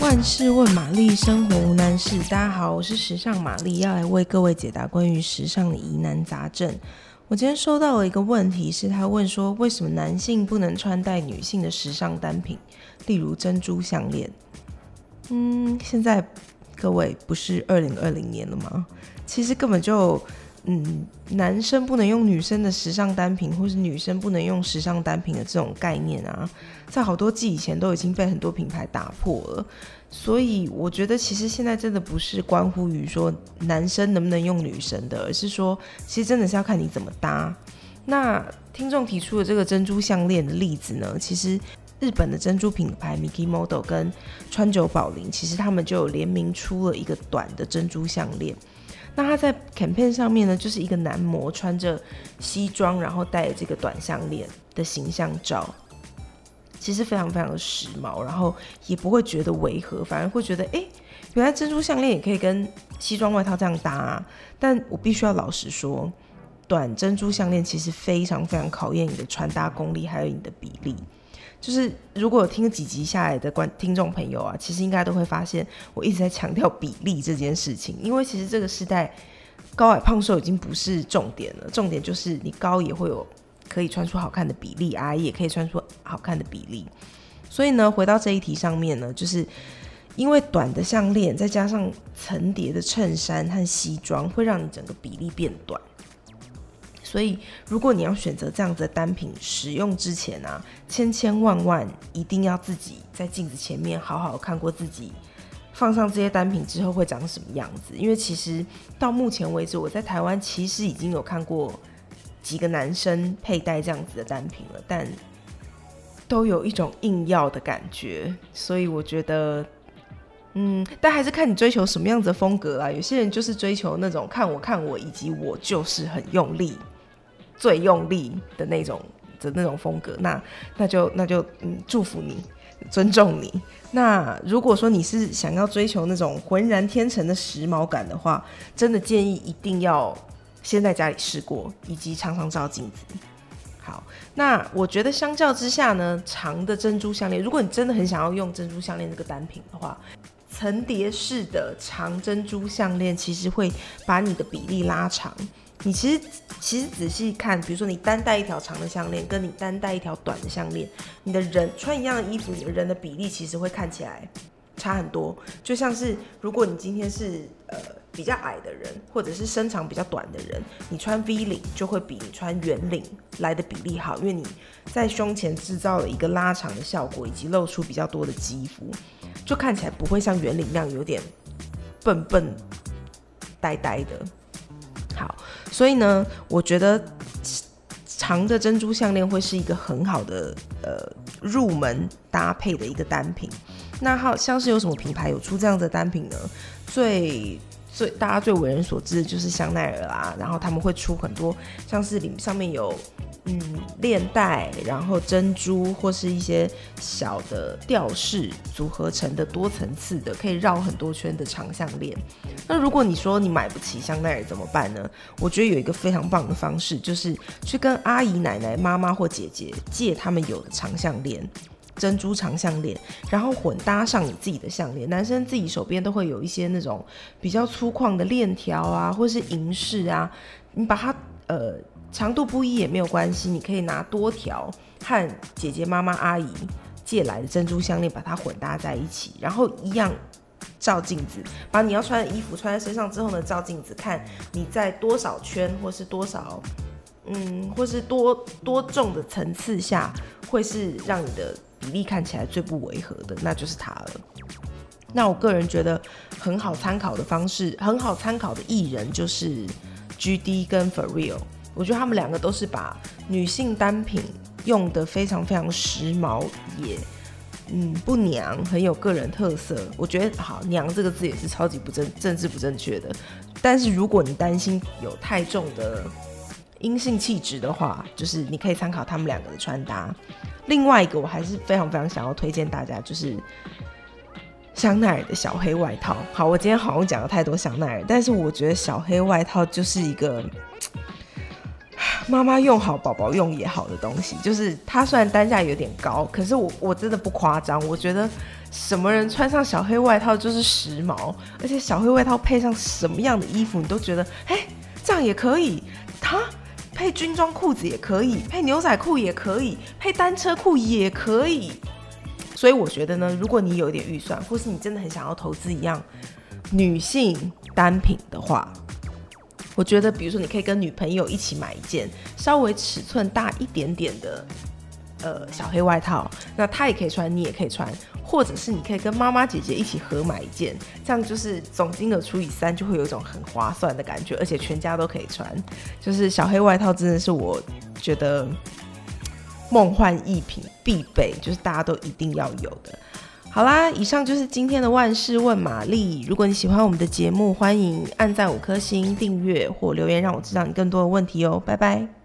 万事问玛丽，生活无难事。大家好，我是时尚玛丽，要来为各位解答关于时尚的疑难杂症。我今天收到了一个问题，是他问说，为什么男性不能穿戴女性的时尚单品，例如珍珠项链？嗯，现在各位不是二零二零年了吗？其实根本就。嗯，男生不能用女生的时尚单品，或是女生不能用时尚单品的这种概念啊，在好多季以前都已经被很多品牌打破了。所以我觉得，其实现在真的不是关乎于说男生能不能用女生的，而是说，其实真的是要看你怎么搭。那听众提出的这个珍珠项链的例子呢，其实日本的珍珠品牌 Miki Model 跟川久保玲，其实他们就有联名出了一个短的珍珠项链。那他在 campaign 上面呢，就是一个男模穿着西装，然后戴这个短项链的形象照，其实非常非常的时髦，然后也不会觉得违和，反而会觉得，哎，原来珍珠项链也可以跟西装外套这样搭啊。但我必须要老实说，短珍珠项链其实非常非常考验你的穿搭功力，还有你的比例。就是如果有听几集下来的观听众朋友啊，其实应该都会发现，我一直在强调比例这件事情。因为其实这个时代，高矮胖瘦已经不是重点了，重点就是你高也会有可以穿出好看的比例，矮也可以穿出好看的比例。所以呢，回到这一题上面呢，就是因为短的项链再加上层叠的衬衫和西装，会让你整个比例变短。所以，如果你要选择这样子的单品使用之前啊，千千万万一定要自己在镜子前面好好看过自己，放上这些单品之后会长什么样子。因为其实到目前为止，我在台湾其实已经有看过几个男生佩戴这样子的单品了，但都有一种硬要的感觉。所以我觉得，嗯，但还是看你追求什么样子的风格啦。有些人就是追求那种看我看我，以及我就是很用力。最用力的那种的那种风格，那那就那就嗯，祝福你，尊重你。那如果说你是想要追求那种浑然天成的时髦感的话，真的建议一定要先在家里试过，以及常常照镜子。好，那我觉得相较之下呢，长的珍珠项链，如果你真的很想要用珍珠项链这个单品的话，层叠式的长珍珠项链其实会把你的比例拉长。你其实其实仔细看，比如说你单戴一条长的项链，跟你单戴一条短的项链，你的人穿一样的衣服，你的人的比例其实会看起来差很多。就像是如果你今天是呃比较矮的人，或者是身长比较短的人，你穿 V 领就会比你穿圆领来的比例好，因为你在胸前制造了一个拉长的效果，以及露出比较多的肌肤，就看起来不会像圆领那样有点笨笨呆呆的。好，所以呢，我觉得长的珍珠项链会是一个很好的呃入门搭配的一个单品。那好像是有什么品牌有出这样的单品呢？最最大家最为人所知的就是香奈儿啦，然后他们会出很多像是里上面有。嗯，链带，然后珍珠或是一些小的吊饰组合成的多层次的，可以绕很多圈的长项链。那如果你说你买不起香奈儿怎么办呢？我觉得有一个非常棒的方式，就是去跟阿姨、奶奶、妈妈或姐姐借他们有的长项链，珍珠长项链，然后混搭上你自己的项链。男生自己手边都会有一些那种比较粗犷的链条啊，或是银饰啊，你把它呃。长度不一也没有关系，你可以拿多条和姐姐、妈妈、阿姨借来的珍珠项链把它混搭在一起，然后一样照镜子，把你要穿的衣服穿在身上之后呢，照镜子看你在多少圈或是多少，嗯，或是多多重的层次下会是让你的比例看起来最不违和的，那就是它了。那我个人觉得很好参考的方式，很好参考的艺人就是 GD 跟 For Real。我觉得他们两个都是把女性单品用得非常非常时髦，也嗯不娘，很有个人特色。我觉得好“娘”这个字也是超级不正政治不正确的。但是如果你担心有太重的阴性气质的话，就是你可以参考他们两个的穿搭。另外一个我还是非常非常想要推荐大家，就是香奈儿的小黑外套。好，我今天好像讲了太多香奈儿，但是我觉得小黑外套就是一个。妈妈用好，宝宝用也好的东西。就是它虽然单价有点高，可是我我真的不夸张，我觉得什么人穿上小黑外套就是时髦，而且小黑外套配上什么样的衣服，你都觉得哎，这样也可以。它配军装裤子也可以，配牛仔裤也可以，配单车裤也可以。所以我觉得呢，如果你有一点预算，或是你真的很想要投资一样女性单品的话，我觉得，比如说你可以跟女朋友一起买一件稍微尺寸大一点点的呃小黑外套，那她也可以穿，你也可以穿，或者是你可以跟妈妈姐姐一起合买一件，这样就是总金额除以三，就会有一种很划算的感觉，而且全家都可以穿。就是小黑外套真的是我觉得。梦幻一品必备，就是大家都一定要有的。好啦，以上就是今天的万事问玛丽。如果你喜欢我们的节目，欢迎按赞五颗星、订阅或留言，让我知道你更多的问题哦。拜拜。